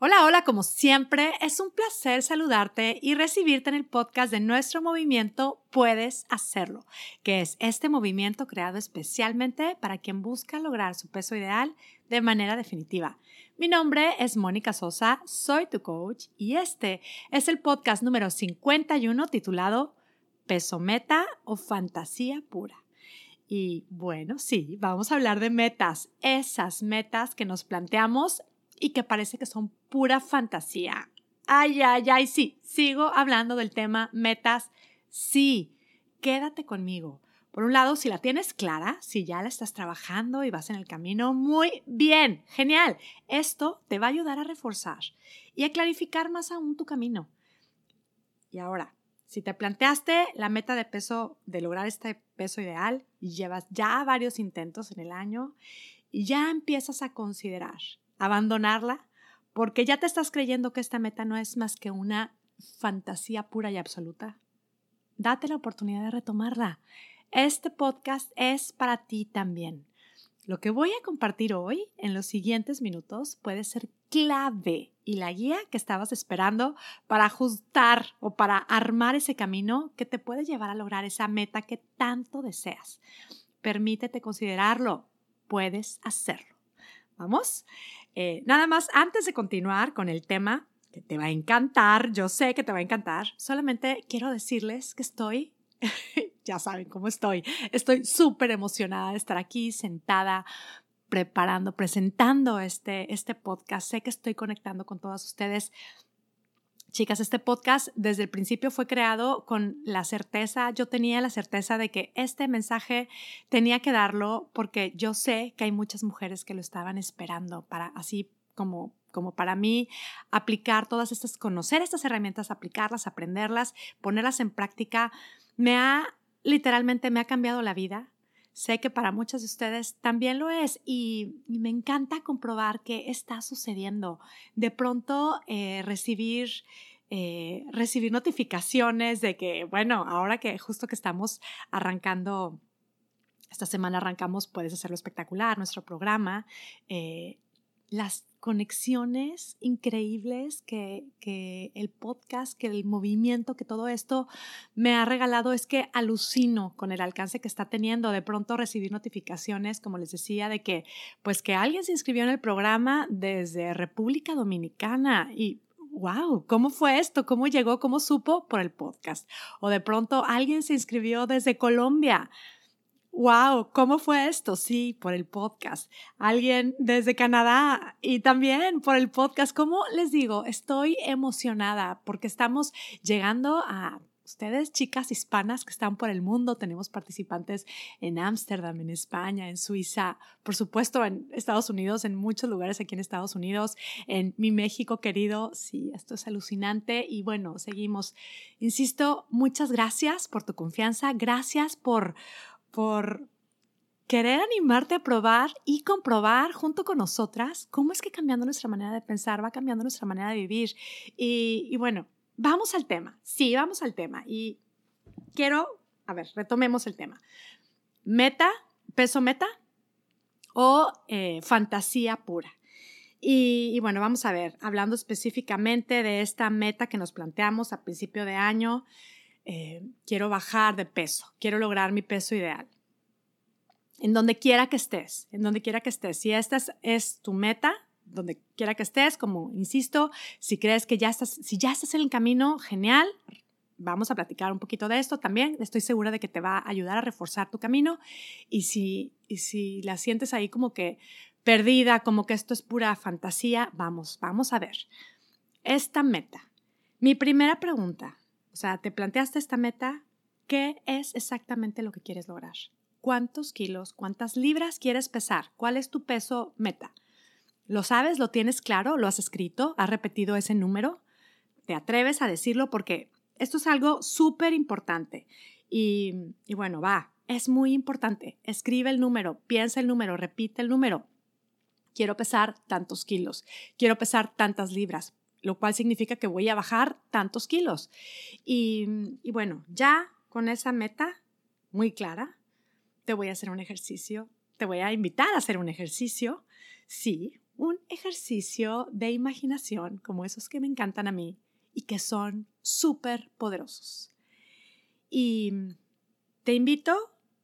Hola, hola, como siempre, es un placer saludarte y recibirte en el podcast de nuestro movimiento Puedes Hacerlo, que es este movimiento creado especialmente para quien busca lograr su peso ideal de manera definitiva. Mi nombre es Mónica Sosa, soy tu coach y este es el podcast número 51 titulado Peso Meta o Fantasía Pura. Y bueno, sí, vamos a hablar de metas, esas metas que nos planteamos y que parece que son pura fantasía. Ay, ay, ay, sí, sigo hablando del tema metas. Sí, quédate conmigo. Por un lado, si la tienes clara, si ya la estás trabajando y vas en el camino, muy bien, genial. Esto te va a ayudar a reforzar y a clarificar más aún tu camino. Y ahora, si te planteaste la meta de peso, de lograr este peso ideal, y llevas ya varios intentos en el año, y ya empiezas a considerar abandonarla porque ya te estás creyendo que esta meta no es más que una fantasía pura y absoluta. Date la oportunidad de retomarla. Este podcast es para ti también. Lo que voy a compartir hoy en los siguientes minutos puede ser clave y la guía que estabas esperando para ajustar o para armar ese camino que te puede llevar a lograr esa meta que tanto deseas. Permítete considerarlo. Puedes hacerlo. ¿Vamos? Eh, nada más, antes de continuar con el tema, que te va a encantar, yo sé que te va a encantar, solamente quiero decirles que estoy, ya saben cómo estoy, estoy súper emocionada de estar aquí sentada preparando, presentando este, este podcast. Sé que estoy conectando con todas ustedes Chicas, este podcast desde el principio fue creado con la certeza, yo tenía la certeza de que este mensaje tenía que darlo porque yo sé que hay muchas mujeres que lo estaban esperando para así como como para mí aplicar todas estas, conocer estas herramientas, aplicarlas, aprenderlas, ponerlas en práctica, me ha literalmente me ha cambiado la vida. Sé que para muchas de ustedes también lo es y, me encanta comprobar que está sucediendo. De pronto eh, recibir eh, recibir notificaciones de que, bueno, ahora que justo que estamos arrancando, esta semana arrancamos Puedes Hacerlo Espectacular, nuestro programa, eh, las conexiones increíbles que, que, el podcast, que el movimiento, que todo esto me ha regalado es que alucino con el alcance que está teniendo. De pronto recibir notificaciones, como les decía, de que pues que alguien se inscribió en el programa desde República Dominicana y wow, ¿cómo fue esto? ¿Cómo llegó? ¿Cómo supo? Por el podcast. O de pronto alguien se inscribió desde Colombia wow, ¿cómo fue esto? Sí, por el podcast. Alguien desde Canadá y también por el podcast. ¿Cómo les digo? Estoy emocionada porque estamos llegando a ustedes, chicas hispanas que están por el mundo. Tenemos participantes en Ámsterdam, en España, en Suiza, por supuesto en Estados Unidos, en muchos lugares aquí en Estados Unidos, en mi México querido. Sí, esto es alucinante y bueno, seguimos. Insisto, muchas gracias por tu confianza, gracias por por querer animarte a probar y comprobar junto con nosotras cómo es que cambiando nuestra manera de pensar va cambiando nuestra manera de vivir. Y, bueno, vamos al tema. Sí, vamos al tema. Y quiero, a ver, retomemos el tema. Meta, peso meta o eh, fantasía pura. Y, bueno, vamos a ver, hablando específicamente de esta meta que nos planteamos a principio de año, eh, quiero bajar de peso, quiero lograr mi peso ideal. En donde quiera que estés, en donde quiera que estés. Si esta es, tu meta, donde quiera que estés, como insisto, si crees que ya estás, si ya estás en el camino, genial. Vamos a platicar un poquito de esto también. Estoy segura de que te va a ayudar a reforzar tu camino. Y si, y si la sientes ahí como que perdida, como que esto es pura fantasía, vamos, vamos a ver. Esta meta. Mi primera pregunta sea, te planteaste esta meta, ¿qué es exactamente lo que quieres lograr? ¿Cuántos kilos, cuántas libras quieres pesar? ¿Cuál es tu peso meta? ¿Lo sabes? ¿Lo tienes claro? ¿Lo has escrito? ¿Has repetido ese número? ¿Te atreves a decirlo? Porque esto es algo súper importante. Y, y bueno, va, es muy importante. Escribe el número, piensa el número, repite el número. Quiero pesar tantos kilos, quiero pesar tantas libras lo cual significa que voy a bajar tantos kilos. Y, bueno, ya con esa meta muy clara, te voy a hacer un ejercicio, te voy a invitar a hacer un ejercicio. Sí, un ejercicio de imaginación como esos que me encantan a mí y que son súper poderosos. Y te invito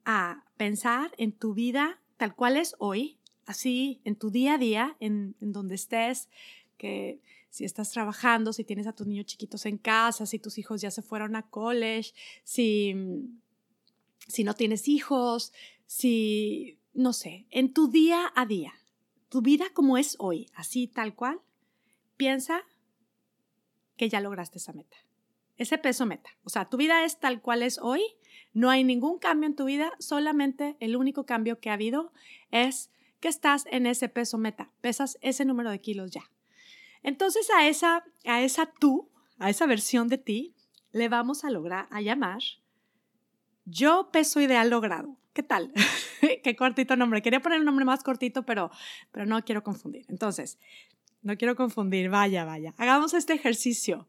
a pensar en tu vida tal cual es hoy, así en tu día a día, en, donde estés, que si estás trabajando, si tienes a tus niños chiquitos en casa, si tus hijos ya se fueron a college, si, si no tienes hijos, si, no sé, en tu día a día, tu vida como es hoy, así tal cual, piensa que ya lograste esa meta, ese peso meta. O sea, tu vida es tal cual es hoy, no hay ningún cambio en tu vida, solamente el único cambio que ha habido es que estás en ese peso meta, pesas ese número de kilos ya. Entonces a esa, a esa tú, a esa versión de ti, le vamos a lograr, a llamar yo peso ideal logrado. ¿Qué tal? Qué cortito nombre. Quería poner un nombre más cortito, pero, pero no quiero confundir. Entonces, no quiero confundir. Vaya, vaya. Hagamos este ejercicio.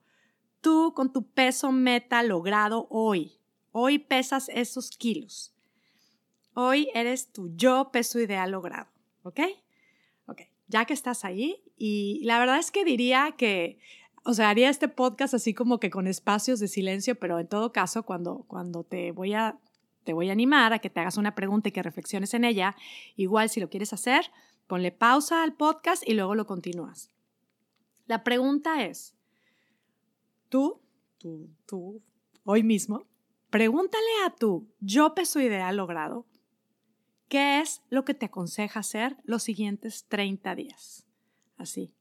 Tú con tu peso meta logrado hoy. Hoy pesas esos kilos. Hoy eres tu yo peso ideal logrado. ¿Ok? Ok. Ya que estás ahí, y la verdad es que diría que o sea, haría este podcast así como que con espacios de silencio, pero en todo caso, cuando, cuando te voy a te voy a animar a que te hagas una pregunta y que reflexiones en ella. Igual si lo quieres hacer, ponle pausa al podcast y luego lo continúas. La pregunta es, tú, tú, tú, hoy mismo, pregúntale a tu yo peso ideal logrado, ¿qué es lo que te aconseja hacer los siguientes 30 días? Así.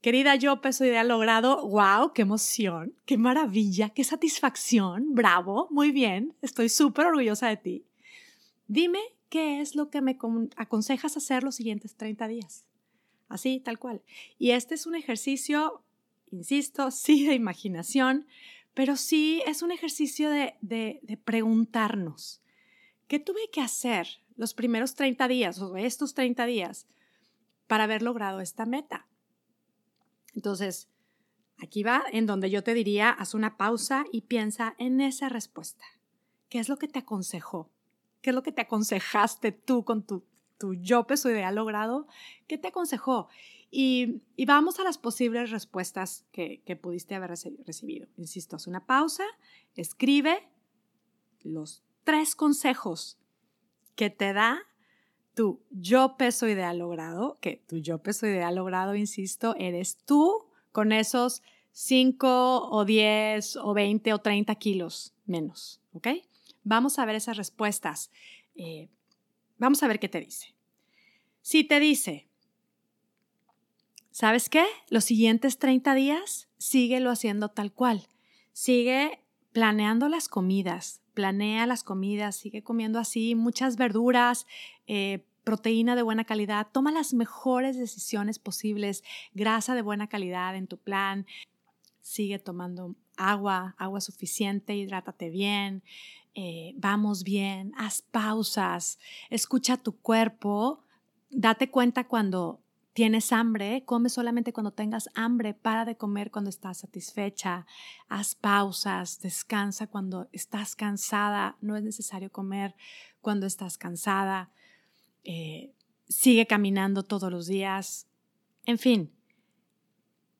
Querida yo, peso ideal logrado, wow, qué emoción, qué maravilla, qué satisfacción, bravo, muy bien, estoy súper orgullosa de ti. Dime qué es lo que me aconsejas hacer los siguientes 30 días. Así, tal cual. Y este es un ejercicio, insisto, sí de imaginación, pero sí es un ejercicio de, de, de preguntarnos, ¿qué tuve que hacer los primeros 30 días o estos 30 días para haber logrado esta meta? Entonces, aquí va en donde yo te diría, haz una pausa y piensa en esa respuesta. ¿Qué es lo que te aconsejó? ¿Qué es lo que te aconsejaste tú con tu, tu yo peso ideal logrado? ¿Qué te aconsejó? Y, vamos a las posibles respuestas que, que pudiste haber recibido. Insisto, haz una pausa, escribe los tres consejos que te da tu yo peso ideal logrado, que tu yo peso ideal logrado, insisto, eres tú con esos 5 o 10 o 20 o 30 kilos menos, ¿ok? Vamos a ver esas respuestas. Eh, vamos a ver qué te dice. Si te dice, ¿sabes qué? Los siguientes 30 días, síguelo haciendo tal cual. Sigue planeando las comidas, planea las comidas, sigue comiendo así muchas verduras, eh, proteína de buena calidad, toma las mejores decisiones posibles, grasa de buena calidad en tu plan, sigue tomando agua, agua suficiente, hidrátate bien, eh, vamos bien, haz pausas, escucha tu cuerpo, date cuenta cuando tienes hambre, come solamente cuando tengas hambre, para de comer cuando estás satisfecha, haz pausas, descansa cuando estás cansada, no es necesario comer cuando estás cansada. Eh, sigue caminando todos los días, en fin.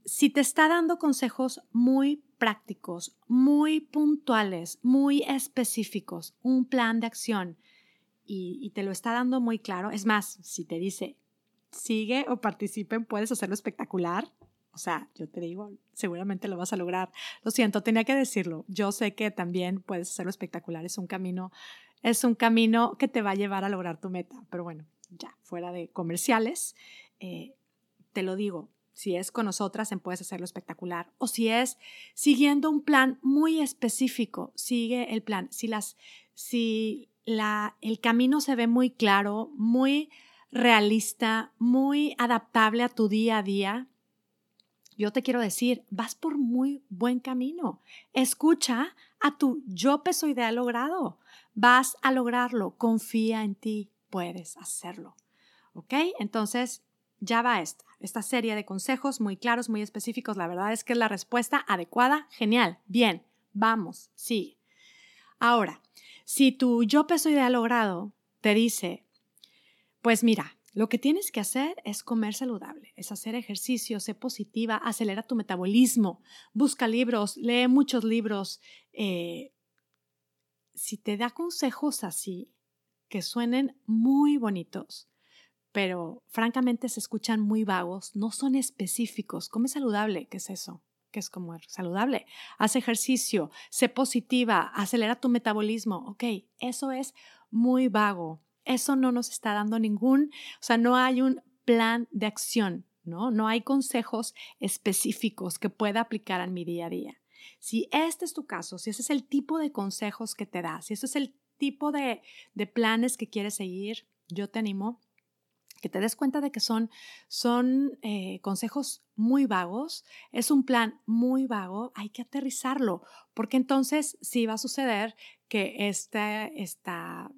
Si te está dando consejos muy prácticos, muy puntuales, muy específicos, un plan de acción y, te lo está dando muy claro, es más, si te dice, sigue o participen, puedes hacerlo espectacular, o sea, yo te digo, seguramente lo vas a lograr. Lo siento, tenía que decirlo. Yo sé que también puedes hacerlo espectacular. Es un camino es un camino que te va a llevar a lograr tu meta. Pero bueno, ya, fuera de comerciales, eh, te lo digo, si es con nosotras, puedes hacerlo espectacular. O si es siguiendo un plan muy específico, sigue el plan. Si, las, si la, el camino se ve muy claro, muy realista, muy adaptable a tu día a día, yo te quiero decir, vas por muy buen camino. Escucha a tu yo peso ideal logrado. Vas a lograrlo. Confía en ti. Puedes hacerlo. ¿Ok? Entonces, ya va esta, esta serie de consejos muy claros, muy específicos. La verdad es que es la respuesta adecuada. Genial. Bien. Vamos. Sí. Ahora, si tu yo peso ideal logrado te dice, pues mira, Lo que tienes que hacer es comer saludable, es hacer ejercicio, ser positiva, acelera tu metabolismo, busca libros, lee muchos libros. Eh, si te da consejos así, que suenen muy bonitos, pero francamente se escuchan muy vagos, no son específicos. Come saludable, ¿qué es eso? ¿Qué es comer saludable? Haz ejercicio, sé positiva, acelera tu metabolismo. Ok, eso es muy vago. Eso no nos está dando ningún, o sea, no hay un plan de acción, ¿no? No hay consejos específicos que pueda aplicar en mi día a día. Si este es tu caso, si ese es el tipo de consejos que te da, si ese es el tipo de, de planes que quieres seguir, yo te animo que te des cuenta de que son, son eh, consejos muy vagos, es un plan muy vago, hay que aterrizarlo, porque entonces sí va a suceder que esta, esta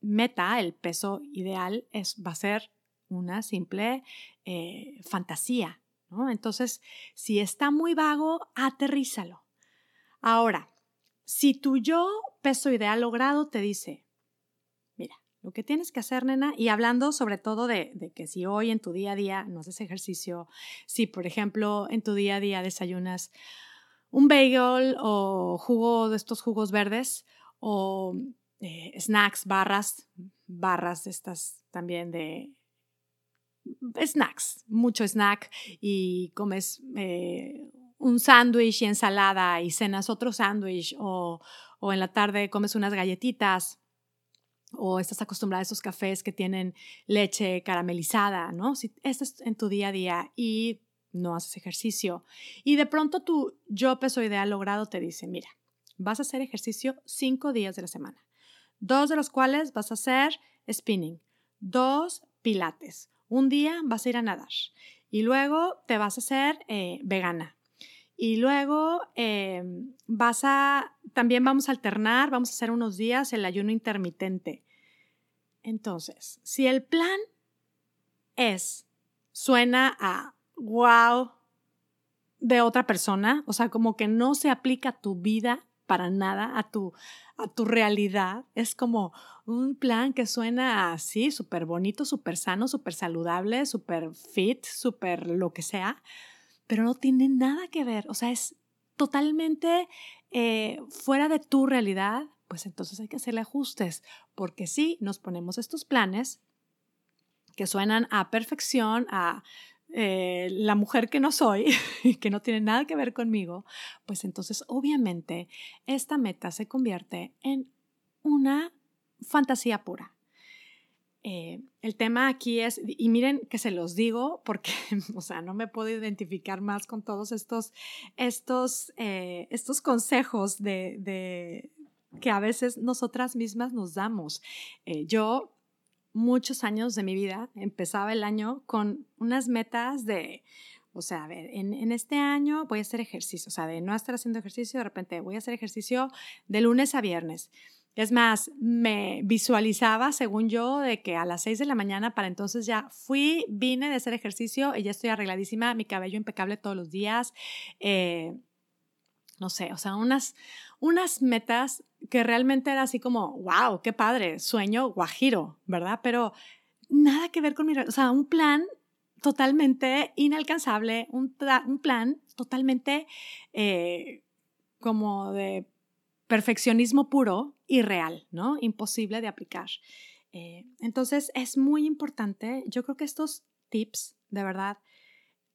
meta, el peso ideal, es, va a ser una simple eh, fantasía. Entonces, si está muy vago, aterrízalo. Ahora, si tu yo peso ideal logrado te dice, mira, lo que tienes que hacer, nena, y hablando sobre todo de, de, que si hoy en tu día a día no haces ejercicio, si por ejemplo en tu día a día desayunas un bagel o jugo de estos jugos verdes o eh, snacks, barras, barras estas también de snacks, mucho snack y comes eh, un sándwich y ensalada y cenas otro sándwich o, o en la tarde comes unas galletitas o estás acostumbrada a esos cafés que tienen leche caramelizada, ¿no? Si estás en tu día a día y no haces ejercicio y de pronto tu yo peso ideal logrado te dice, mira, vas a hacer ejercicio cinco días de la semana dos de los cuales vas a hacer spinning, dos pilates. Un día vas a ir a nadar y luego te vas a hacer eh, vegana. Y luego em, vas a, también vamos a alternar, vamos a hacer unos días el ayuno intermitente. Entonces, si el plan es, suena a wow de otra persona, o sea, como que no se aplica a tu vida para nada a tu, a tu realidad. Es como un plan que suena así, súper bonito, súper sano, súper saludable, súper fit, súper lo que sea, pero no tiene nada que ver. O sea, es totalmente eh, fuera de tu realidad. Pues entonces hay que hacerle ajustes, porque si nos ponemos estos planes que suenan a perfección, a eh, la mujer que no soy, que no tiene nada que ver conmigo, pues entonces obviamente esta meta se convierte en una fantasía pura. Eh, el tema aquí es, y miren que se los digo porque, o sea, no me puedo identificar más con todos estos, estos, eh, estos consejos de, de, que a veces nosotras mismas nos damos. yo muchos años de mi vida, empezaba el año con unas metas de, o sea, a ver, en, este año voy a hacer ejercicio, o sea, de no estar haciendo ejercicio, de repente voy a hacer ejercicio de lunes a viernes. Es más, me visualizaba, según yo, de que a las 6 de la mañana, para entonces ya fui, vine de hacer ejercicio y ya estoy arregladísima, mi cabello impecable todos los días. Eh, no sé, o sea, unas, unas metas que realmente era así como, wow, qué padre, sueño guajiro, ¿verdad? Pero nada que ver con mi, o sea, un plan totalmente inalcanzable, un, un plan totalmente eh, como de perfeccionismo puro y real, ¿no? Imposible de aplicar. Eh, entonces es muy importante, yo creo que estos tips, de verdad,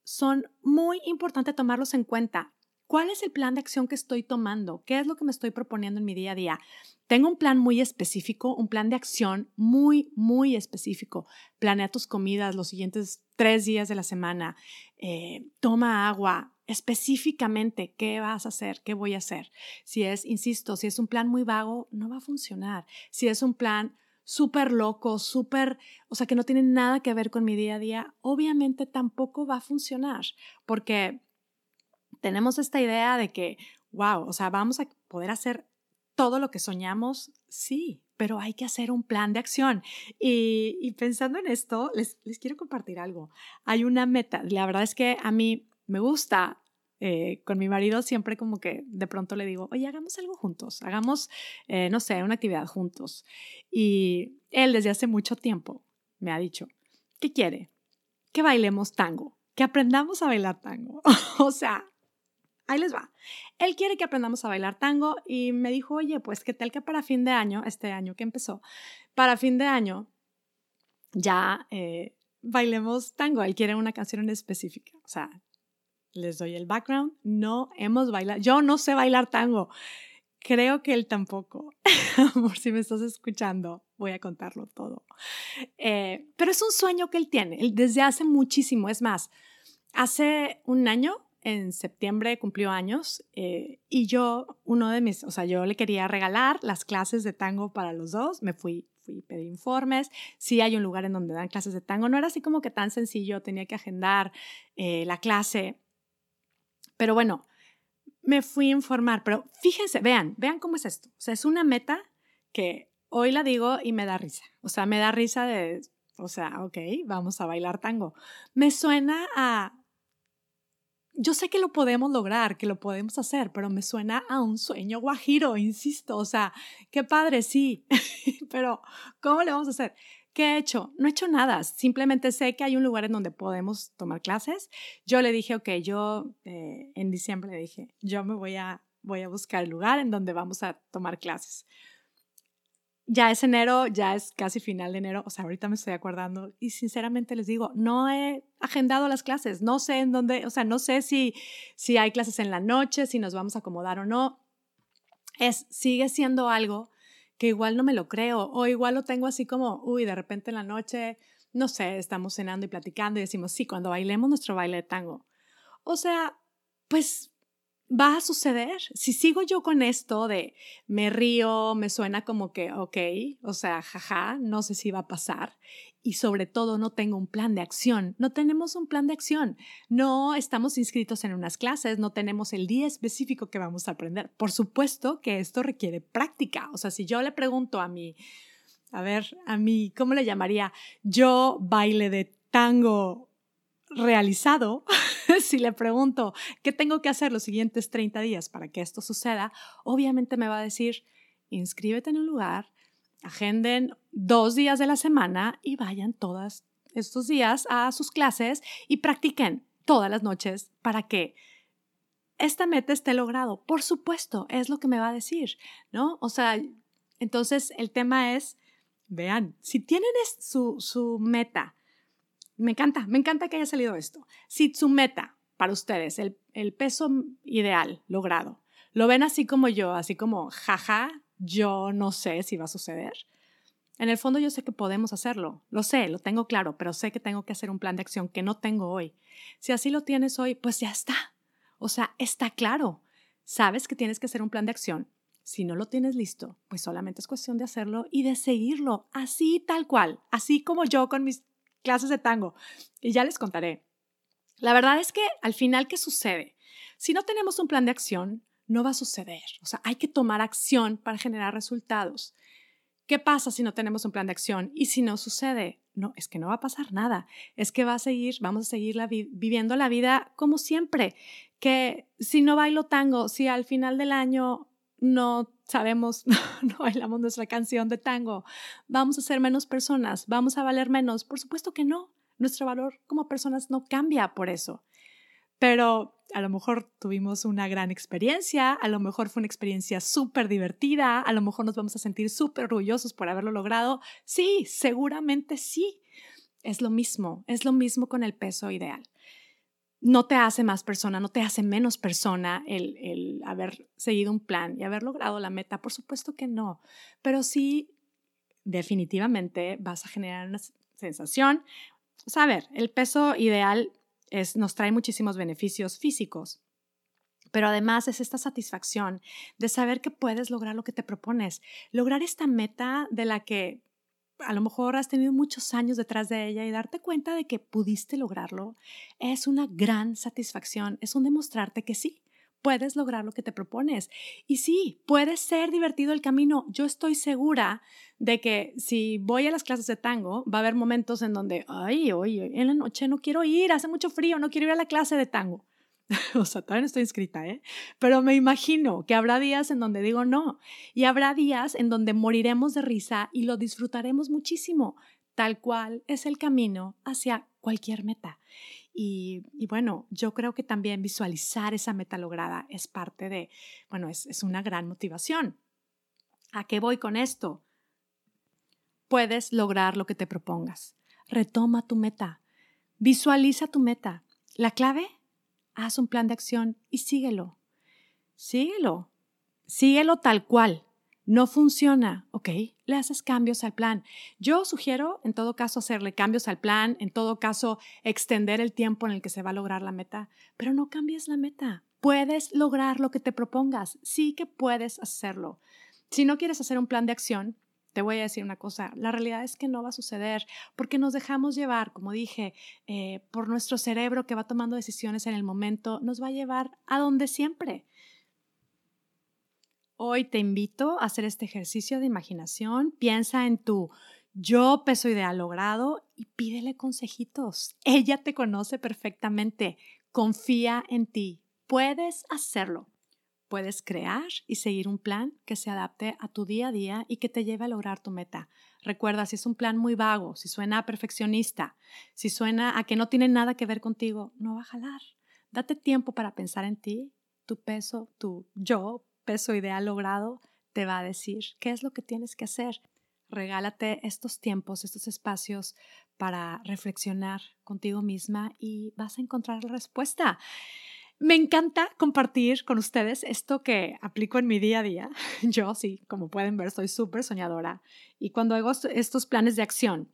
son muy importantes tomarlos en cuenta. ¿Cuál es el plan de acción que estoy tomando? ¿Qué es lo que me estoy proponiendo en mi día a día? Tengo un plan muy específico, un plan de acción muy, muy específico. Planea tus comidas los siguientes tres días de la semana. Eh, toma agua. Específicamente, ¿qué vas a hacer? ¿Qué voy a hacer? Si es, insisto, si es un plan muy vago, no va a funcionar. Si es un plan súper loco, súper, o sea, que no tiene nada que ver con mi día a día, obviamente tampoco va a funcionar, porque tenemos esta idea de que, wow, o sea, vamos a poder hacer todo lo que soñamos, sí, pero hay que hacer un plan de acción. Y, pensando en esto, les, quiero compartir algo. Hay una meta, la verdad es que a mí me gusta eh, con mi marido siempre como que de pronto le digo, oye, hagamos algo juntos, hagamos, eh, no sé, una actividad juntos. Y él desde hace mucho tiempo me ha dicho, ¿qué quiere? Que bailemos tango, que aprendamos a bailar tango. o sea, ahí les va. Él quiere que aprendamos a bailar tango y me dijo, oye, pues qué tal que para fin de año, este año que empezó, para fin de año ya eh, bailemos tango. Él quiere una canción en específica. O sea, les doy el background. No hemos bailado. Yo no sé bailar tango. Creo que él tampoco. Por si me estás escuchando, voy a contarlo todo. Eh, pero es un sueño que él tiene desde hace muchísimo. Es más, hace un año en septiembre cumplió años eh, y yo, uno de mis, o sea, yo le quería regalar las clases de tango para los dos, me fui, fui a pedir informes, sí hay un lugar en donde dan clases de tango, no era así como que tan sencillo, tenía que agendar eh, la clase, pero bueno, me fui a informar, pero fíjense, vean, vean cómo es esto, o sea, es una meta que hoy la digo y me da risa, o sea, me da risa de, o sea, ok, vamos a bailar tango, me suena a yo sé que lo podemos lograr, que lo podemos hacer, pero me suena a un sueño guajiro, insisto. O sea, qué padre, sí, pero ¿cómo le vamos a hacer? ¿Qué he hecho? No he hecho nada, simplemente sé que hay un lugar en donde podemos tomar clases. Yo le dije, ok, yo eh, en diciembre le dije, yo me voy a, voy a buscar el lugar en donde vamos a tomar clases ya es enero, ya es casi final de enero, o sea, ahorita me estoy acordando y sinceramente les digo, no he agendado las clases, no sé en dónde, o sea, no sé si, si hay clases en la noche, si nos vamos a acomodar o no. Es, sigue siendo algo que igual no me lo creo o igual lo tengo así como, uy, de repente en la noche, no sé, estamos cenando y platicando y decimos, sí, cuando bailemos nuestro baile de tango. O sea, pues va a suceder. Si sigo yo con esto de me río, me suena como que, ok, o sea, jaja, no sé si va a pasar. Y sobre todo no tengo un plan de acción. No tenemos un plan de acción. No estamos inscritos en unas clases, no tenemos el día específico que vamos a aprender. Por supuesto que esto requiere práctica. O sea, si yo le pregunto a mi, a ver, a mí, ¿cómo le llamaría? Yo baile de tango realizado, si le pregunto qué tengo que hacer los siguientes 30 días para que esto suceda, obviamente me va a decir, inscríbete en un lugar, agenden dos días de la semana y vayan todos estos días a sus clases y practiquen todas las noches para que esta meta esté logrado. Por supuesto, es lo que me va a decir, ¿no? O sea, entonces el tema es, vean, si tienen su, su meta me encanta, me encanta que haya salido esto. Si su meta para ustedes, el, el peso ideal logrado, lo ven así como yo, así como, jaja, yo no sé si va a suceder. En el fondo yo sé que podemos hacerlo, lo sé, lo tengo claro, pero sé que tengo que hacer un plan de acción que no tengo hoy. Si así lo tienes hoy, pues ya está. O sea, está claro. Sabes que tienes que hacer un plan de acción. Si no lo tienes listo, pues solamente es cuestión de hacerlo y de seguirlo, así tal cual, así como yo con mis clases de tango. Y ya les contaré. La verdad es que al final, ¿qué sucede? Si no tenemos un plan de acción, no va a suceder. O sea, hay que tomar acción para generar resultados. ¿Qué pasa si no tenemos un plan de acción? Y si no sucede, no, es que no va a pasar nada. Es que va a seguir, vamos a seguir viviendo la vida como siempre. Que si no bailo tango, si al final del año no sabemos, no bailamos nuestra canción de tango, vamos a ser menos personas, vamos a valer menos. Por supuesto que no. Nuestro valor como personas no cambia por eso. Pero a lo mejor tuvimos una gran experiencia, a lo mejor fue una experiencia súper divertida, a lo mejor nos vamos a sentir súper orgullosos por haberlo logrado. Sí, seguramente sí. Es lo mismo, es lo mismo con el peso ideal no te hace más persona, no te hace menos persona el, haber seguido un plan y haber logrado la meta. Por supuesto que no, pero sí definitivamente vas a generar una sensación. O ver, el peso ideal es, nos trae muchísimos beneficios físicos, pero además es esta satisfacción de saber que puedes lograr lo que te propones, lograr esta meta de la que a lo mejor has tenido muchos años detrás de ella y darte cuenta de que pudiste lograrlo es una gran satisfacción, es un demostrarte que sí, puedes lograr lo que te propones. Y sí, puede ser divertido el camino. Yo estoy segura de que si voy a las clases de tango, va a haber momentos en donde, ay, oye, en la noche no quiero ir, hace mucho frío, no quiero ir a la clase de tango. o sea, todavía no estoy inscrita, ¿eh? Pero me imagino que habrá días en donde digo no y habrá días en donde moriremos de risa y lo disfrutaremos muchísimo. tal cual es el camino hacia cualquier meta. Y, bueno, yo creo que también visualizar esa meta lograda es parte de, bueno, es, es una gran motivación. ¿A qué voy con esto? Puedes lograr lo que te propongas. Retoma tu meta. Visualiza tu meta. La clave, haz un plan de acción y síguelo. Síguelo. Síguelo tal cual no funciona, ¿ok? Le haces cambios al plan. Yo sugiero, en todo caso, hacerle cambios al plan, en todo caso, extender el tiempo en el que se va a lograr la meta, pero no cambies la meta. Puedes lograr lo que te propongas, sí que puedes hacerlo. Si no quieres hacer un plan de acción, te voy a decir una cosa, la realidad es que no va a suceder porque nos dejamos llevar, como dije, eh, por nuestro cerebro que va tomando decisiones en el momento, nos va a llevar a donde siempre. Hoy te invito a hacer este ejercicio de imaginación. Piensa en tu yo peso ideal logrado y pídele consejitos. Ella te conoce perfectamente. Confía en ti. Puedes hacerlo. Puedes crear y seguir un plan que se adapte a tu día a día y que te lleve a lograr tu meta. Recuerda, si es un plan muy vago, si suena a perfeccionista, si suena a que no tiene nada que ver contigo, no va a jalar. Date tiempo para pensar en ti, tu peso, tu yo peso ideal logrado, te va a decir qué es lo que tienes que hacer. Regálate estos tiempos, estos espacios para reflexionar contigo misma y vas a encontrar la respuesta. Me encanta compartir con ustedes esto que aplico en mi día a día. Yo sí, como pueden ver, soy súper soñadora y cuando hago estos planes de acción,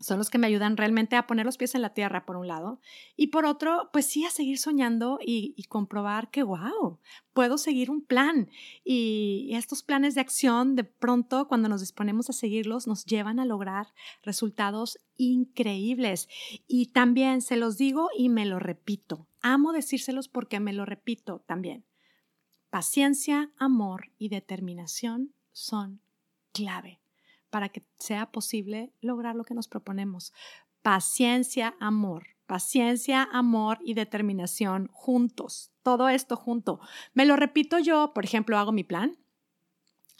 son los que me ayudan realmente a poner los pies en la tierra, por un lado, y por otro, pues sí, a seguir soñando y, comprobar que, wow, puedo seguir un plan. Y estos planes de acción, de pronto, cuando nos disponemos a seguirlos, nos llevan a lograr resultados increíbles. Y también se los digo y me lo repito. Amo decírselos porque me lo repito también. Paciencia, amor y determinación son clave para que sea posible lograr lo que nos proponemos. Paciencia, amor, paciencia, amor y determinación juntos, todo esto junto. Me lo repito yo, por ejemplo, hago mi plan.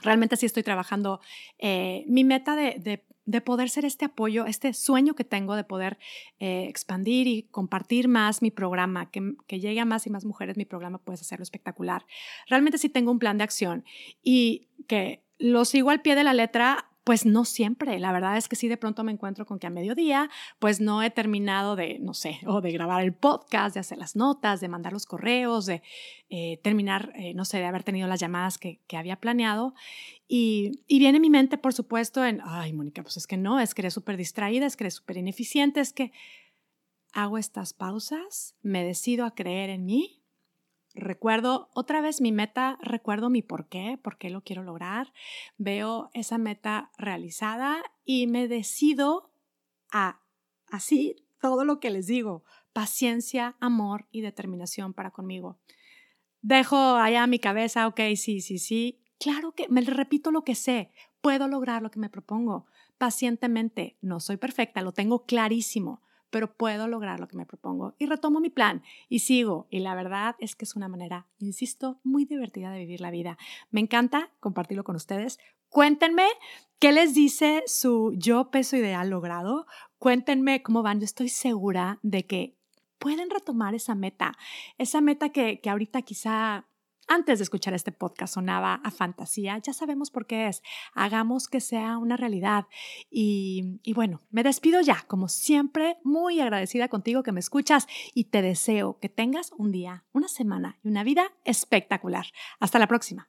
Realmente sí estoy trabajando eh, mi meta de, poder ser este apoyo, este sueño que tengo de poder eh, expandir y compartir más mi programa, que, que, llegue a más y más mujeres mi programa, puedes hacerlo espectacular. Realmente sí tengo un plan de acción y que lo sigo al pie de la letra pues no siempre. La verdad es que sí, de pronto me encuentro con que a mediodía, pues no he terminado de, no sé, o de grabar el podcast, de hacer las notas, de mandar los correos, de eh, terminar, eh, no sé, de haber tenido las llamadas que, había planeado. Y, y, viene mi mente, por supuesto, en, ay, Mónica, pues es que no, es que eres súper distraída, es que eres súper ineficiente, es que hago estas pausas, me decido a creer en mí recuerdo otra vez mi meta, recuerdo mi por qué, por qué lo quiero lograr, veo esa meta realizada y me decido a así todo lo que les digo, paciencia, amor y determinación para conmigo. Dejo allá mi cabeza, ok, sí, sí, sí. Claro que me repito lo que sé, puedo lograr lo que me propongo. Pacientemente, no soy perfecta, lo tengo clarísimo, pero puedo lograr lo que me propongo y retomo mi plan y sigo. Y la verdad es que es una manera, insisto, muy divertida de vivir la vida. Me encanta compartirlo con ustedes. Cuéntenme qué les dice su yo peso ideal logrado. Cuéntenme cómo van. Yo estoy segura de que pueden retomar esa meta, esa meta que, que ahorita quizá antes de escuchar este podcast sonaba a fantasía, ya sabemos por qué es. Hagamos que sea una realidad. Y, y bueno, me despido ya, como siempre, muy agradecida contigo que me escuchas y te deseo que tengas un día, una semana y una vida espectacular. Hasta la próxima.